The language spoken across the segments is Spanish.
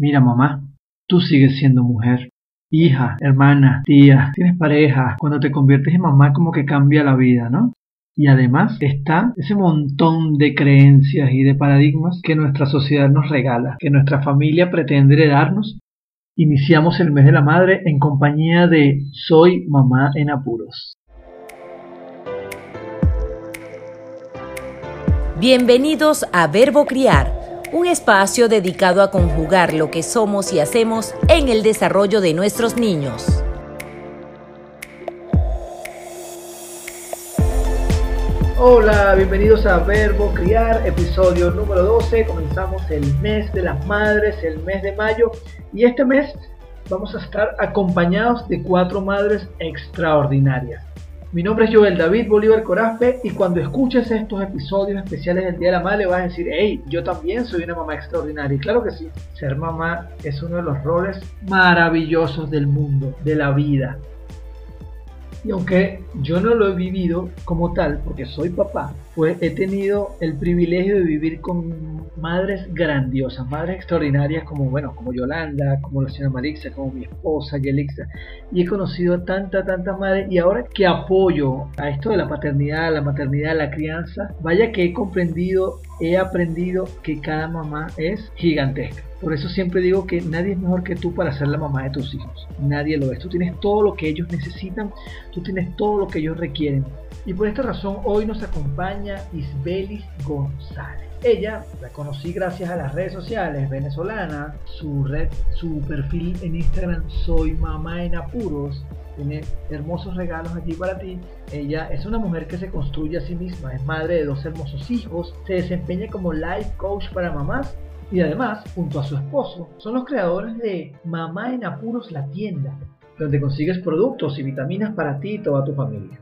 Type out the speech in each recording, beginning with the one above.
Mira mamá, tú sigues siendo mujer. Hija, hermana, tía, tienes pareja. Cuando te conviertes en mamá como que cambia la vida, ¿no? Y además está ese montón de creencias y de paradigmas que nuestra sociedad nos regala, que nuestra familia pretende darnos. Iniciamos el mes de la madre en compañía de Soy mamá en apuros. Bienvenidos a Verbo Criar, un espacio dedicado a conjugar lo que somos y hacemos en el desarrollo de nuestros niños. Hola, bienvenidos a Verbo Criar, episodio número 12. Comenzamos el mes de las madres, el mes de mayo, y este mes vamos a estar acompañados de cuatro madres extraordinarias. Mi nombre es Joel David Bolívar Corazpe y cuando escuches estos episodios especiales del Día de la Madre vas a decir, hey, yo también soy una mamá extraordinaria. Y claro que sí, ser mamá es uno de los roles maravillosos del mundo, de la vida. Y aunque yo no lo he vivido como tal, porque soy papá, pues he tenido el privilegio de vivir con madres grandiosas, madres extraordinarias como, bueno, como Yolanda, como la señora Marixa, como mi esposa Yelixa. Y he conocido a tanta, tanta madres y ahora que apoyo a esto de la paternidad, la maternidad, la crianza, vaya que he comprendido, he aprendido que cada mamá es gigantesca. Por eso siempre digo que nadie es mejor que tú para ser la mamá de tus hijos. Nadie lo es. Tú tienes todo lo que ellos necesitan, tú tienes todo lo que ellos requieren. Y por esta razón hoy nos acompaña Isbelis González. Ella la conocí gracias a las redes sociales venezolanas, su red, su perfil en Instagram Soy Mamá en Apuros, tiene hermosos regalos allí para ti. Ella es una mujer que se construye a sí misma, es madre de dos hermosos hijos, se desempeña como life coach para mamás y además, junto a su esposo, son los creadores de Mamá en Apuros la tienda, donde consigues productos y vitaminas para ti y toda tu familia.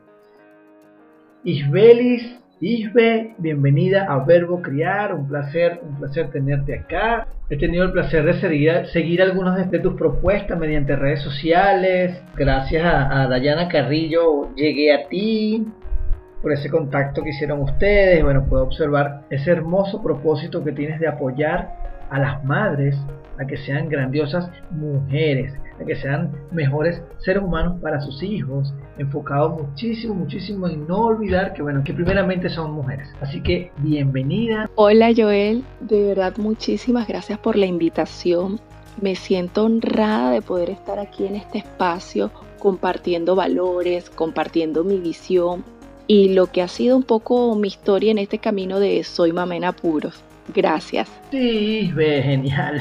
Isbelis, Isbe, bienvenida a Verbo Criar, un placer, un placer tenerte acá. He tenido el placer de seguir, algunas de tus propuestas mediante redes sociales. Gracias a, a Dayana Carrillo llegué a ti, por ese contacto que hicieron ustedes. Bueno, puedo observar ese hermoso propósito que tienes de apoyar a las madres a que sean grandiosas mujeres, que sean mejores seres humanos para sus hijos, enfocado muchísimo, muchísimo en no olvidar que, bueno, que primeramente son mujeres. Así que bienvenida. Hola Joel, de verdad muchísimas gracias por la invitación. Me siento honrada de poder estar aquí en este espacio compartiendo valores, compartiendo mi visión y lo que ha sido un poco mi historia en este camino de Soy Mamena Puros. Gracias. Sí, ve, genial.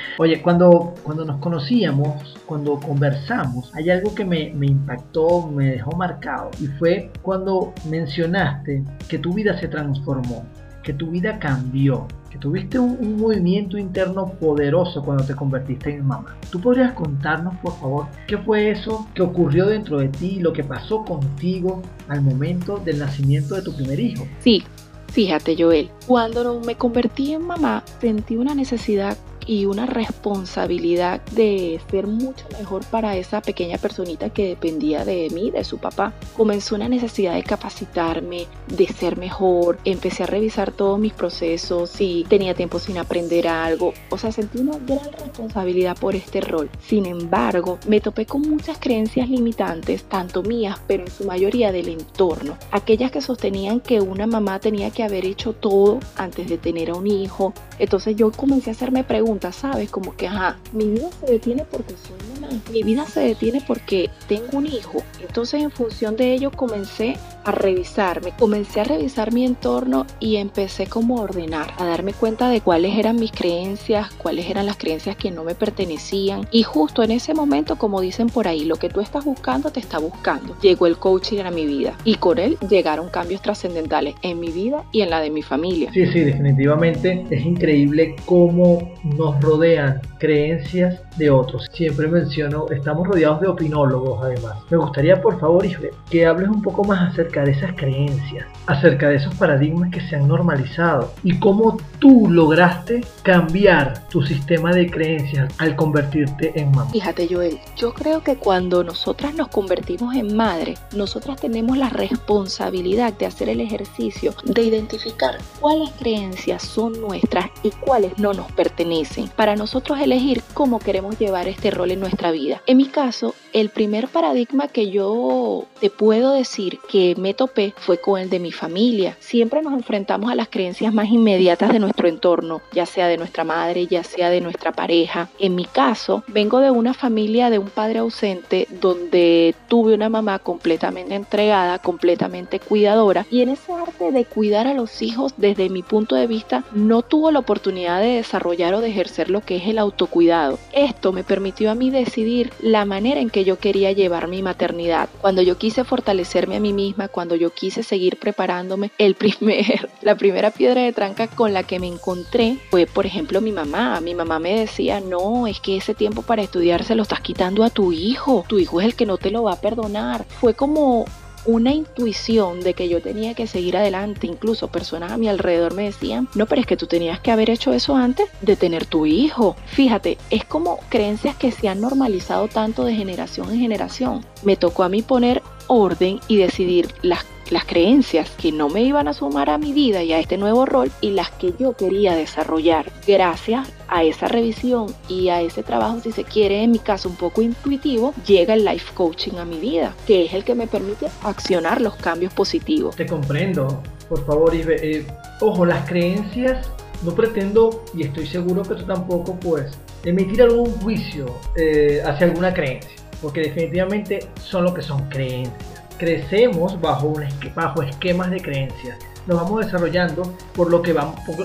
Oye, cuando, cuando nos conocíamos, cuando conversamos, hay algo que me, me impactó, me dejó marcado, y fue cuando mencionaste que tu vida se transformó, que tu vida cambió, que tuviste un, un, movimiento interno poderoso cuando te convertiste en mamá. ¿Tú podrías contarnos, por favor, qué fue eso que ocurrió dentro de ti, lo que pasó contigo al momento del nacimiento de tu primer hijo? Sí, Fíjate, Joel, cuando me convertí en mamá, sentí una necesidad y una responsabilidad de ser mucho mejor para esa pequeña personita que dependía de mí, de su papá. Comenzó una necesidad de capacitarme, de ser mejor, empecé a revisar todos mis procesos, si tenía tiempo sin aprender algo, o sea, sentí una gran responsabilidad por este rol. Sin embargo, me topé con muchas creencias limitantes, tanto mías, pero en su mayoría del entorno, aquellas que sostenían que una mamá tenía que haber hecho todo antes de tener a un hijo. Entonces yo comencé a hacerme preguntas, ¿sabes? Como que, ajá, mi vida se detiene porque soy mamá, mi vida se detiene porque tengo un hijo. Entonces en función de ello comencé a revisarme, comencé a revisar mi entorno y empecé como a ordenar, a darme cuenta de cuáles eran mis creencias, cuáles eran las creencias que no me pertenecían. Y justo en ese momento, como dicen por ahí, lo que tú estás buscando te está buscando. Llegó el coaching a mi vida y con él llegaron cambios trascendentales en mi vida y en la de mi familia. Sí, sí, definitivamente es increíble cómo nos rodean creencias de otros. Siempre menciono, estamos rodeados de opinólogos además. Me gustaría por favor, Isbe, que hables un poco más acerca de esas creencias, acerca de esos paradigmas que se han normalizado y cómo tú lograste cambiar tu sistema de creencias al convertirte en mamá. Fíjate Joel, yo creo que cuando nosotras nos convertimos en madre, nosotras tenemos la responsabilidad de hacer el ejercicio de identificar cuáles creencias son nuestras y cuáles no nos pertenecen, para nosotros elegir cómo queremos llevar este rol en nuestra vida. En mi caso, el primer paradigma que yo te puedo decir que me topé fue con el de mi familia. Siempre nos enfrentamos a las creencias más inmediatas de nuestro entorno, ya sea de nuestra madre, ya sea de nuestra pareja. En mi caso, vengo de una familia de un padre ausente donde tuve una mamá completamente entregada, completamente cuidadora y en ese arte de cuidar a los hijos desde mi punto de vista no tuvo la oportunidad de desarrollar o de ejercer lo que es el autocuidado. Esto me permitió a mí decidir la manera en que yo quería llevar mi maternidad. Cuando yo quise fortalecerme a mí misma, cuando yo quise seguir preparándome, el primer, la primera piedra de tranca con la que me encontré fue, por ejemplo, mi mamá. Mi mamá me decía, no, es que ese tiempo para estudiar se lo estás quitando a tu hijo. Tu hijo es el que no te lo va a perdonar. Fue como una intuición de que yo tenía que seguir adelante. Incluso personas a mi alrededor me decían, no, pero es que tú tenías que haber hecho eso antes de tener tu hijo. Fíjate, es como creencias que se han normalizado tanto de generación en generación. Me tocó a mí poner orden y decidir las las creencias que no me iban a sumar a mi vida y a este nuevo rol y las que yo quería desarrollar. Gracias a esa revisión y a ese trabajo, si se quiere, en mi caso un poco intuitivo, llega el life coaching a mi vida, que es el que me permite accionar los cambios positivos. Te comprendo. Por favor, Isbe, eh, ojo, las creencias, no pretendo, y estoy seguro que tú tampoco, pues, emitir algún juicio eh, hacia alguna creencia, porque definitivamente son lo que son creencias crecemos bajo, un, bajo esquemas de creencias. Nos vamos desarrollando por lo, que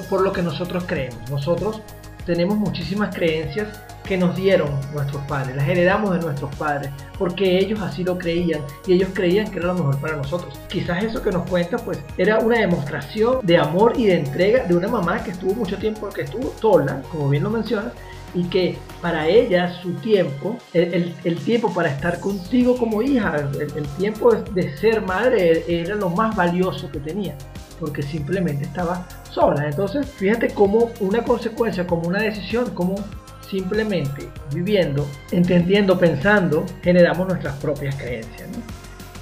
por, lo que nosotros creemos. Nosotros tenemos muchísimas creencias que nos dieron nuestros padres, las heredamos de nuestros padres, porque ellos así lo creían y ellos creían que era lo mejor para nosotros. Quizás eso que nos cuenta pues era una demostración de amor y de entrega de una mamá que estuvo mucho tiempo, que estuvo sola, como bien lo mencionas, y que para ella su tiempo, el, tiempo para estar contigo como hija, el, tiempo de ser madre era lo más valioso que tenía, porque simplemente estaba sola. Entonces, fíjate cómo una consecuencia, como una decisión, como simplemente viviendo, entendiendo, pensando, generamos nuestras propias creencias.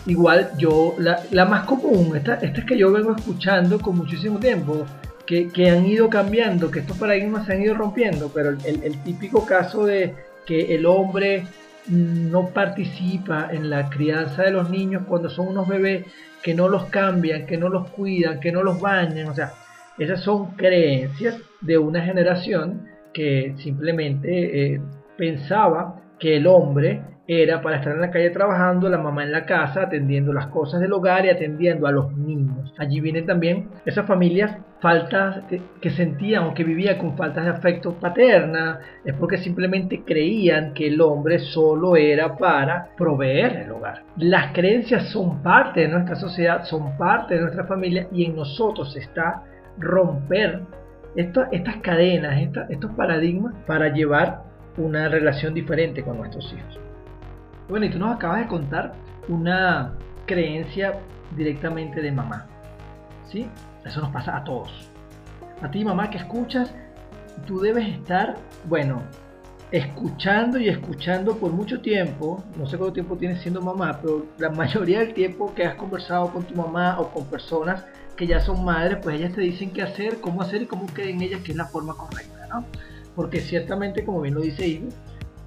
Igual yo, la, más común, esta, esta es que yo vengo escuchando con muchísimo tiempo, que, han ido cambiando, que estos paradigmas se han ido rompiendo, pero el, típico caso de que el hombre no participa en la crianza de los niños cuando son unos bebés, que no los cambian, que no los cuidan, que no los bañan, o sea, esas son creencias de una generación que simplemente eh, pensaba que el hombre era para estar en la calle trabajando, la mamá en la casa atendiendo las cosas del hogar y atendiendo a los niños. Allí vienen también esas familias faltas que, sentían o que vivían con faltas de afecto paterna, es porque simplemente creían que el hombre solo era para proveer el hogar. Las creencias son parte de nuestra sociedad, son parte de nuestra familia y en nosotros está romper estas cadenas, estos paradigmas para llevar una relación diferente con nuestros hijos. Bueno, y tú nos acabas de contar una creencia directamente de mamá. ¿Sí? Eso nos pasa a todos. A ti, mamá, que escuchas, tú debes estar, bueno, escuchando y escuchando por mucho tiempo, no sé cuánto tiempo tienes siendo mamá, pero la mayoría del tiempo que has conversado con tu mamá o con personas que ya son madres, pues ellas te dicen qué hacer, cómo hacer y cómo creen ellas que es la forma correcta, ¿no? Porque ciertamente, como bien lo dice Ivo,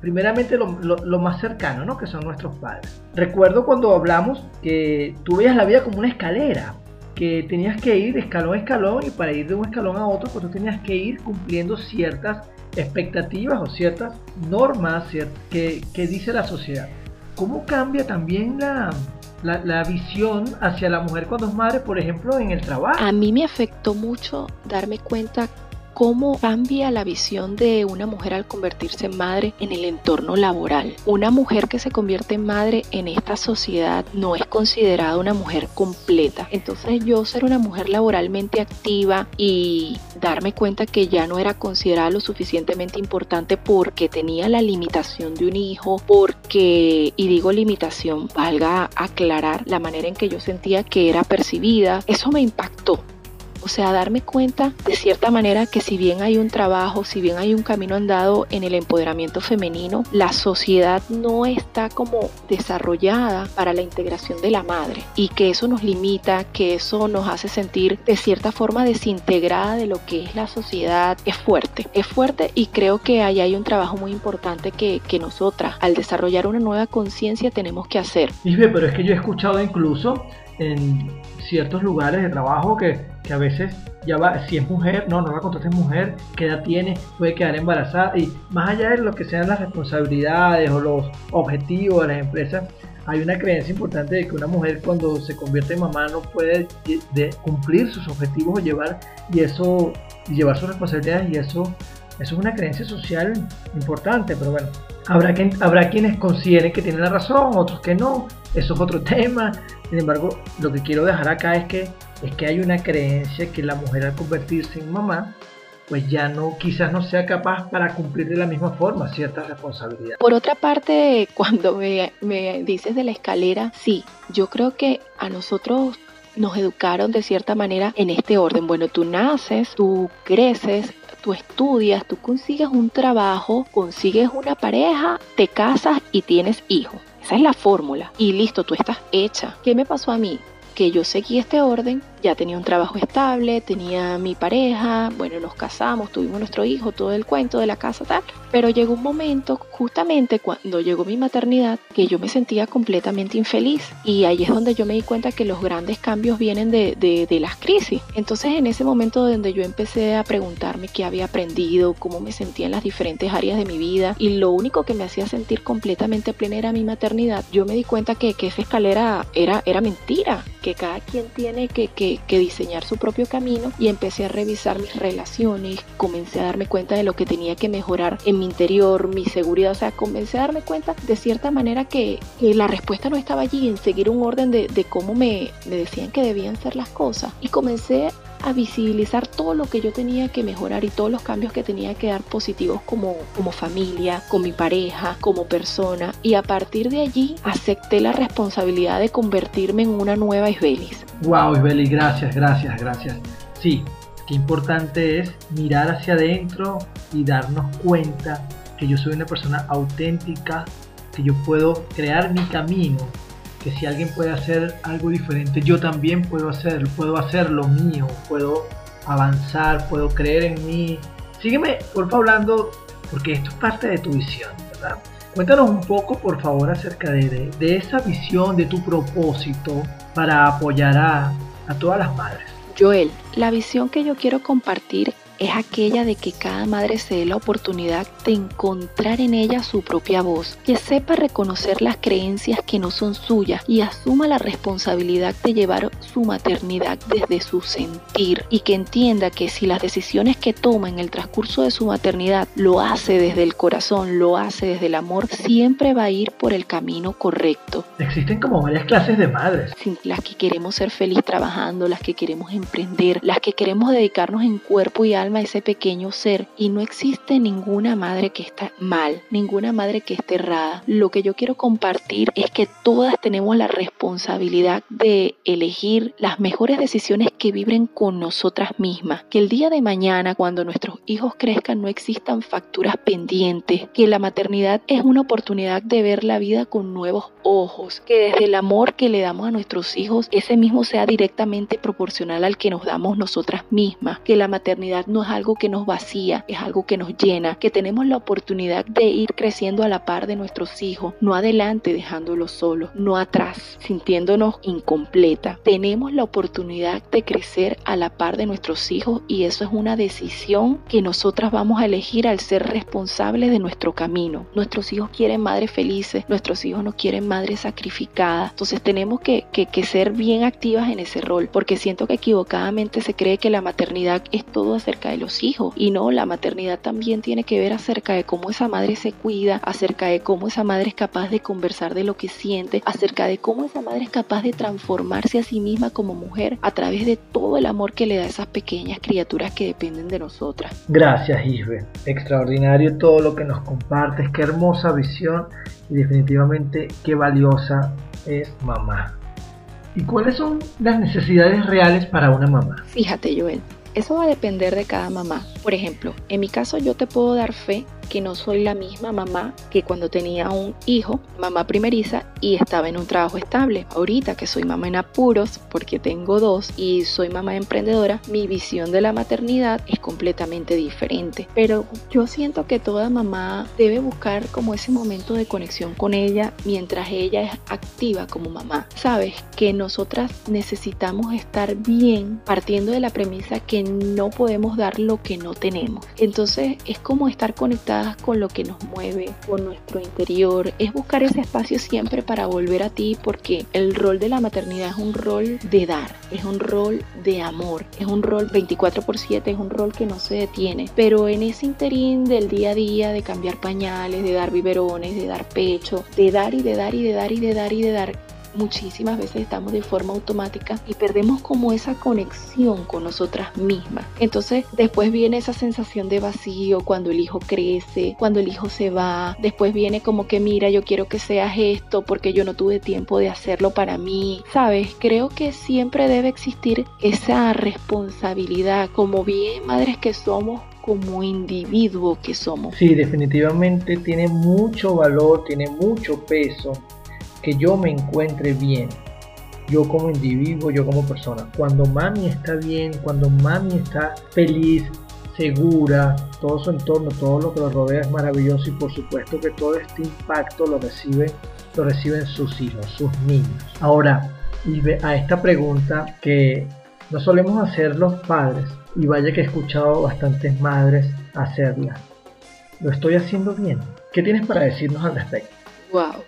primeramente lo, más cercano, ¿no? Que son nuestros padres. Recuerdo cuando hablamos que tú veías la vida como una escalera, que tenías que ir escalón a escalón y para ir de un escalón a otro, pues tú tenías que ir cumpliendo ciertas expectativas o ciertas normas que, dice la sociedad. ¿Cómo cambia también la, la, la, visión hacia la mujer cuando es madre, por ejemplo, en el trabajo? A mí me afectó mucho darme cuenta cómo cambia la visión de una mujer al convertirse en madre en el entorno laboral. Una mujer que se convierte en madre en esta sociedad no es considerada una mujer completa. Entonces yo ser una mujer laboralmente activa y darme cuenta que ya no era considerada lo suficientemente importante porque tenía la limitación de un hijo, porque, y digo limitación, valga aclarar la manera en que yo sentía que era percibida, eso me impactó o sea, darme cuenta de cierta manera que si bien hay un trabajo, si bien hay un camino andado en el empoderamiento femenino, la sociedad no está como desarrollada para la integración de la madre y que eso nos limita, que eso nos hace sentir de cierta forma desintegrada de lo que es la sociedad, es fuerte, es fuerte y creo que ahí hay un trabajo muy importante que, que nosotras al desarrollar una nueva conciencia tenemos que hacer. pero es que yo he escuchado incluso en ciertos lugares de trabajo que, que, a veces ya va, si es mujer, no, no la contrates mujer, qué edad tiene, puede quedar embarazada y más allá de lo que sean las responsabilidades o los objetivos de las empresas, hay una creencia importante de que una mujer cuando se convierte en mamá no puede de cumplir sus objetivos o llevar y eso llevar sus responsabilidades y eso eso es una creencia social importante, pero bueno, habrá, quien, habrá quienes consideren que tienen la razón, otros que no, eso es otro tema. Sin embargo, lo que quiero dejar acá es que, es que hay una creencia que la mujer al convertirse en mamá, pues ya no, quizás no sea capaz para cumplir de la misma forma ciertas responsabilidades. Por otra parte, cuando me, me dices de la escalera, sí, yo creo que a nosotros nos educaron de cierta manera en este orden. Bueno, tú naces, tú creces, tú estudias, tú consigues un trabajo, consigues una pareja, te casas y tienes hijos. Esa es la fórmula. Y listo, tú estás hecha. ¿Qué me pasó a mí? Que yo seguí este orden ya tenía un trabajo estable, tenía mi pareja, bueno, nos casamos, tuvimos nuestro hijo, todo el cuento de la casa tal, pero llegó un momento justamente cuando llegó mi maternidad que yo me sentía completamente infeliz y ahí es donde yo me di cuenta que los grandes cambios vienen de, de, las crisis. Entonces en ese momento donde yo empecé a preguntarme qué había aprendido, cómo me sentía en las diferentes áreas de mi vida y lo único que me hacía sentir completamente plena era mi maternidad, yo me di cuenta que, que esa escalera era, era mentira, que cada quien tiene que, que que, diseñar su propio camino y empecé a revisar mis relaciones, comencé a darme cuenta de lo que tenía que mejorar en mi interior, mi seguridad, o sea, comencé a darme cuenta de cierta manera que, la respuesta no estaba allí en seguir un orden de, cómo me, me decían que debían ser las cosas. Y comencé a visibilizar todo lo que yo tenía que mejorar y todos los cambios que tenía que dar positivos como, como familia, con mi pareja, como persona. Y a partir de allí acepté la responsabilidad de convertirme en una nueva Isbelis. Wow, Isbelis, gracias, gracias, gracias. Sí, qué importante es mirar hacia adentro y darnos cuenta que yo soy una persona auténtica, que yo puedo crear mi camino que si alguien puede hacer algo diferente, yo también puedo hacerlo, puedo hacer lo mío, puedo avanzar, puedo creer en mí. Sígueme, por favor, hablando, porque esto es parte de tu visión, ¿verdad? Cuéntanos un poco, por favor, acerca de, de, esa visión, de tu propósito para apoyar a, a todas las madres. Joel, la visión que yo quiero compartir es aquella de que cada madre se dé la oportunidad de encontrar en ella su propia voz, que sepa reconocer las creencias que no son suyas y asuma la responsabilidad de llevar su maternidad desde su sentir y que entienda que si las decisiones que toma en el transcurso de su maternidad lo hace desde el corazón, lo hace desde el amor, siempre va a ir por el camino correcto. Existen como varias clases de madres. las que queremos ser feliz trabajando, las que queremos emprender, las que queremos dedicarnos en cuerpo y alma ese pequeño ser y no existe ninguna madre que está mal, ninguna madre que esté errada. Lo que yo quiero compartir es que todas tenemos la responsabilidad de elegir las mejores decisiones que vibren con nosotras mismas. Que el día de mañana, cuando nuestros hijos crezcan, no existan facturas pendientes. Que la maternidad es una oportunidad de ver la vida con nuevos ojos. Que desde el amor que le damos a nuestros hijos, ese mismo sea directamente proporcional al que nos damos nosotras mismas. Que la maternidad no es algo que nos vacía, es algo que nos llena, que tenemos la oportunidad de ir creciendo a la par de nuestros hijos, no adelante dejándolos solos, no atrás sintiéndonos incompleta. Tenemos la oportunidad de crecer a la par de nuestros hijos y eso es una decisión que nosotras vamos a elegir al ser responsables de nuestro camino. Nuestros hijos quieren madres felices, nuestros hijos no quieren madres sacrificadas. Entonces tenemos que, que, que ser bien activas en ese rol porque siento que equivocadamente se cree que la maternidad es todo acerca acerca de los hijos. Y no, la maternidad también tiene que ver acerca de cómo esa madre se cuida, acerca de cómo esa madre es capaz de conversar de lo que siente, acerca de cómo esa madre es capaz de transformarse a sí misma como mujer a través de todo el amor que le da a esas pequeñas criaturas que dependen de nosotras. Gracias, Isbe. Extraordinario todo lo que nos compartes. Qué hermosa visión y definitivamente qué valiosa es mamá. ¿Y cuáles son las necesidades reales para una mamá? Fíjate, Joel, eso va a depender de cada mamá. Por ejemplo, en mi caso yo te puedo dar fe que no soy la misma mamá que cuando tenía un hijo, mamá primeriza, y estaba en un trabajo estable. Ahorita que soy mamá en apuros, porque tengo dos y soy mamá emprendedora, mi visión de la maternidad es completamente diferente. Pero yo siento que toda mamá debe buscar como ese momento de conexión con ella mientras ella es activa como mamá. Sabes que nosotras necesitamos estar bien partiendo de la premisa que no podemos dar lo que no tenemos. Entonces es como estar conectada con lo que nos mueve, con nuestro interior. Es buscar ese espacio siempre para volver a ti porque el rol de la maternidad es un rol de dar, es un rol de amor, es un rol 24 por 7, es un rol que no se detiene. Pero en ese interín del día a día, de cambiar pañales, de dar biberones, de dar pecho, de dar y de dar y de dar y de dar y de dar, muchísimas veces estamos de forma automática y perdemos como esa conexión con nosotras mismas. Entonces después viene esa sensación de vacío cuando el hijo crece, cuando el hijo se va, después viene como que mira, yo quiero que seas esto porque yo no tuve tiempo de hacerlo para mí. Sabes, creo que siempre debe existir esa responsabilidad como bien madres que somos como individuo que somos. Sí, definitivamente tiene mucho valor, tiene mucho peso que yo me encuentre bien, yo como individuo, yo como persona. Cuando mami está bien, cuando mami está feliz, segura, todo su entorno, todo lo que lo rodea es maravilloso y por supuesto que todo este impacto lo recibe, lo reciben sus hijos, sus niños. Ahora, a esta pregunta que no solemos hacer los padres, y vaya que he escuchado bastantes madres hacerla. ¿Lo estoy haciendo bien? ¿Qué tienes para decirnos al respecto? Wow,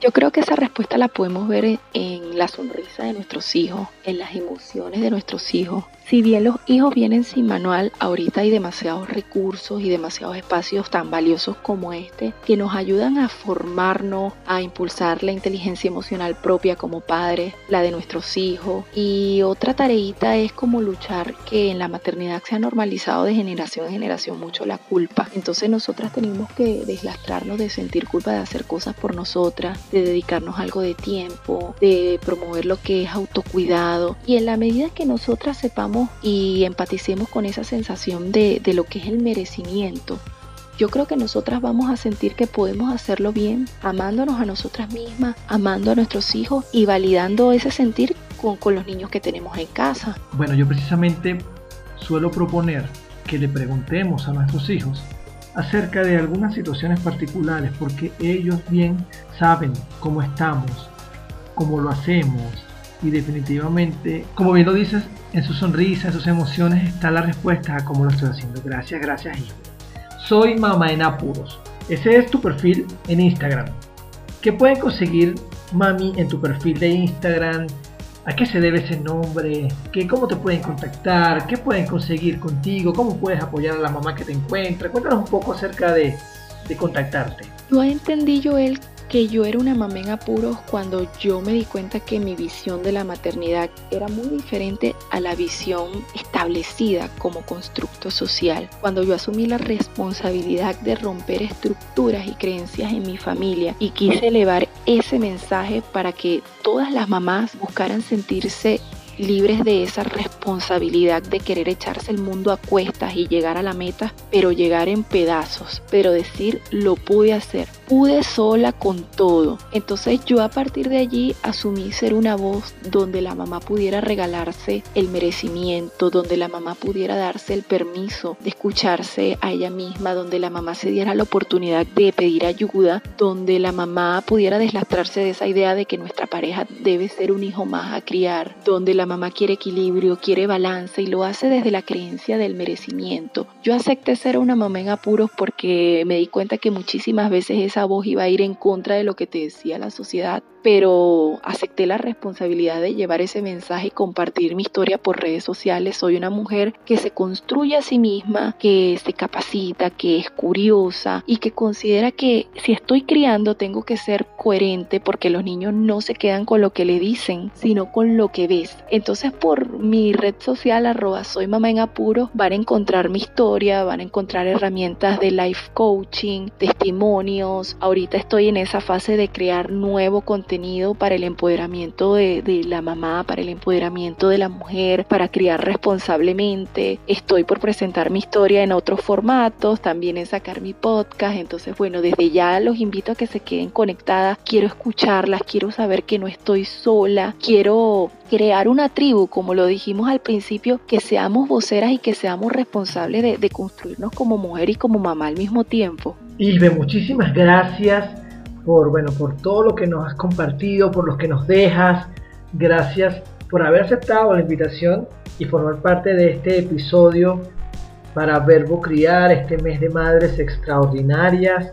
yo creo que esa respuesta la podemos ver en, la sonrisa de nuestros hijos, en las emociones de nuestros hijos, si bien los hijos vienen sin manual, ahorita hay demasiados recursos y demasiados espacios tan valiosos como este que nos ayudan a formarnos, a impulsar la inteligencia emocional propia como padres, la de nuestros hijos. Y otra tareita es como luchar que en la maternidad se ha normalizado de generación en generación mucho la culpa. Entonces nosotras tenemos que deslastrarnos de sentir culpa de hacer cosas por nosotras, de dedicarnos algo de tiempo, de promover lo que es autocuidado. Y en la medida que nosotras sepamos y empaticemos con esa sensación de, de lo que es el merecimiento, yo creo que nosotras vamos a sentir que podemos hacerlo bien, amándonos a nosotras mismas, amando a nuestros hijos y validando ese sentir con, con, los niños que tenemos en casa. Bueno, yo precisamente suelo proponer que le preguntemos a nuestros hijos acerca de algunas situaciones particulares porque ellos bien saben cómo estamos, cómo lo hacemos, y definitivamente, como bien lo dices, en su sonrisa, en sus emociones está la respuesta a cómo lo estoy haciendo. Gracias, gracias, hijo. Soy Mamá en Apuros. Ese es tu perfil en Instagram. ¿Qué pueden conseguir, mami, en tu perfil de Instagram? ¿A qué se debe ese nombre? ¿Qué, ¿Cómo te pueden contactar? ¿Qué pueden conseguir contigo? ¿Cómo puedes apoyar a la mamá que te encuentra? Cuéntanos un poco acerca de, de contactarte. Yo entendí, Joel, que yo era una mamá en apuros cuando yo me di cuenta que mi visión de la maternidad era muy diferente a la visión establecida como constructo social. Cuando yo asumí la responsabilidad de romper estructuras y creencias en mi familia y quise elevar ese mensaje para que todas las mamás buscaran sentirse libres de esa responsabilidad de querer echarse el mundo a cuestas y llegar a la meta, pero llegar en pedazos, pero decir lo pude hacer, pude sola con todo. Entonces yo a partir de allí asumí ser una voz donde la mamá pudiera regalarse el merecimiento, donde la mamá pudiera darse el permiso de escucharse a ella misma, donde la mamá se diera la oportunidad de pedir ayuda, donde la mamá pudiera deslastrarse de esa idea de que nuestra pareja debe ser un hijo más a criar, donde la mamá quiere equilibrio, quiere balance y lo hace desde la creencia del merecimiento. Yo acepté ser una mamá en apuros porque me di cuenta que muchísimas veces esa voz iba a ir en contra de lo que te decía la sociedad, pero acepté la responsabilidad de llevar ese mensaje y compartir mi historia por redes sociales. Soy una mujer que se construye a sí misma, que se capacita, que es curiosa y que considera que si estoy criando tengo que ser coherente porque los niños no se quedan con lo que le dicen, sino con lo que ves. Entonces por mi red social arroba soy mamá en van a encontrar mi historia, van a encontrar herramientas de life coaching, testimonios. Ahorita estoy en esa fase de crear nuevo contenido para el empoderamiento de, la mamá, para el empoderamiento de la mujer, para criar responsablemente. Estoy por presentar mi historia en otros formatos, también en sacar mi podcast. Entonces, bueno, desde ya los invito a que se queden conectadas. Quiero escucharlas, quiero saber que no estoy sola, quiero crear una tribu, como lo dijimos al principio, que seamos voceras y que seamos responsables de, de construirnos como mujer y como mamá al mismo tiempo. Ilve, muchísimas gracias por, bueno, por todo lo que nos has compartido, por lo que nos dejas. Gracias por haber aceptado la invitación y formar parte de este episodio para Verbo Criar, este mes de madres extraordinarias.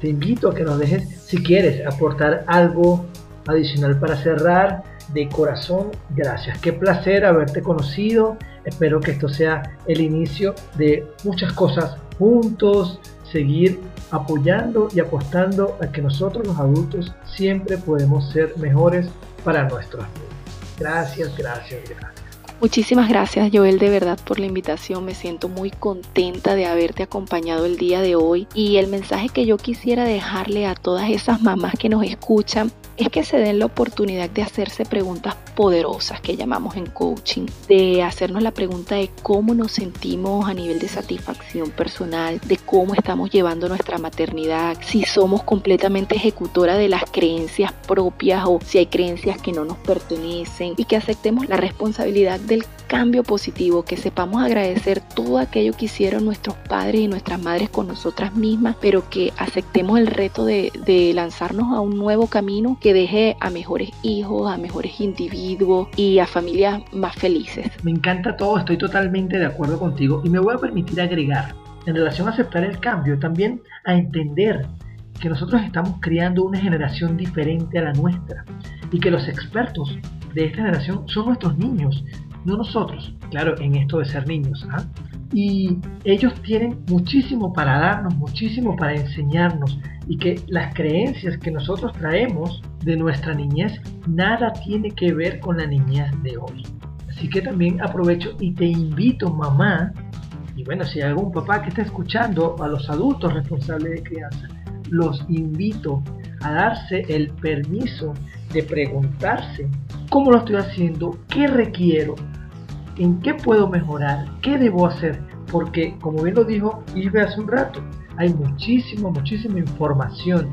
Te invito a que nos dejes, si quieres, aportar algo adicional para cerrar. De corazón, gracias. Qué placer haberte conocido. Espero que esto sea el inicio de muchas cosas juntos, seguir apoyando y apostando a que nosotros los adultos siempre podemos ser mejores para nuestros niños. Gracias, gracias, gracias. Muchísimas gracias Joel de verdad por la invitación, me siento muy contenta de haberte acompañado el día de hoy y el mensaje que yo quisiera dejarle a todas esas mamás que nos escuchan es que se den la oportunidad de hacerse preguntas poderosas que llamamos en coaching, de hacernos la pregunta de cómo nos sentimos a nivel de satisfacción personal, de cómo estamos llevando nuestra maternidad, si somos completamente ejecutora de las creencias propias o si hay creencias que no nos pertenecen y que aceptemos la responsabilidad del cambio positivo, que sepamos agradecer todo aquello que hicieron nuestros padres y nuestras madres con nosotras mismas, pero que aceptemos el reto de, lanzarnos a un nuevo camino que deje a mejores hijos, a mejores individuos y a familias más felices. Me encanta todo, estoy totalmente de acuerdo contigo y me voy a permitir agregar en relación a aceptar el cambio, también a entender que nosotros estamos criando una generación diferente a la nuestra y que los expertos de esta generación son nuestros niños, no nosotros, claro, en esto de ser niños. ¿ah? Y ellos tienen muchísimo para darnos, muchísimo para enseñarnos y que las creencias que nosotros traemos de nuestra niñez nada tiene que ver con la niñez de hoy. Así que también aprovecho y te invito, mamá, y bueno, si hay algún papá que está escuchando a los adultos responsables de crianza, los invito a darse el permiso de preguntarse cómo lo estoy haciendo, qué requiero, en qué puedo mejorar, qué debo hacer, porque como bien lo dijo Isbe hace un rato, hay muchísima, muchísima información.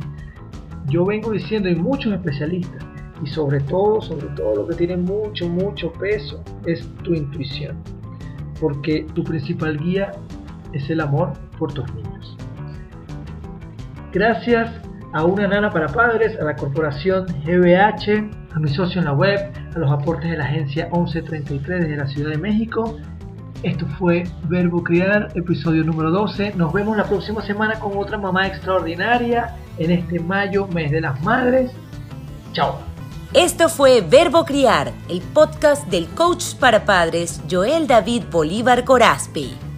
Yo vengo diciendo, hay muchos especialistas, y sobre todo, sobre todo lo que tiene mucho, mucho peso es tu intuición, porque tu principal guía es el amor por tus niños. Gracias a una nana para padres, a la corporación GBH, a mi socio en la web, a los aportes de la agencia 1133 desde la Ciudad de México. Esto fue Verbo Criar, episodio número 12. Nos vemos la próxima semana con otra mamá extraordinaria en este mayo, mes de las madres. Chao. Esto fue Verbo Criar, el podcast del coach para padres Joel David Bolívar Corazpi.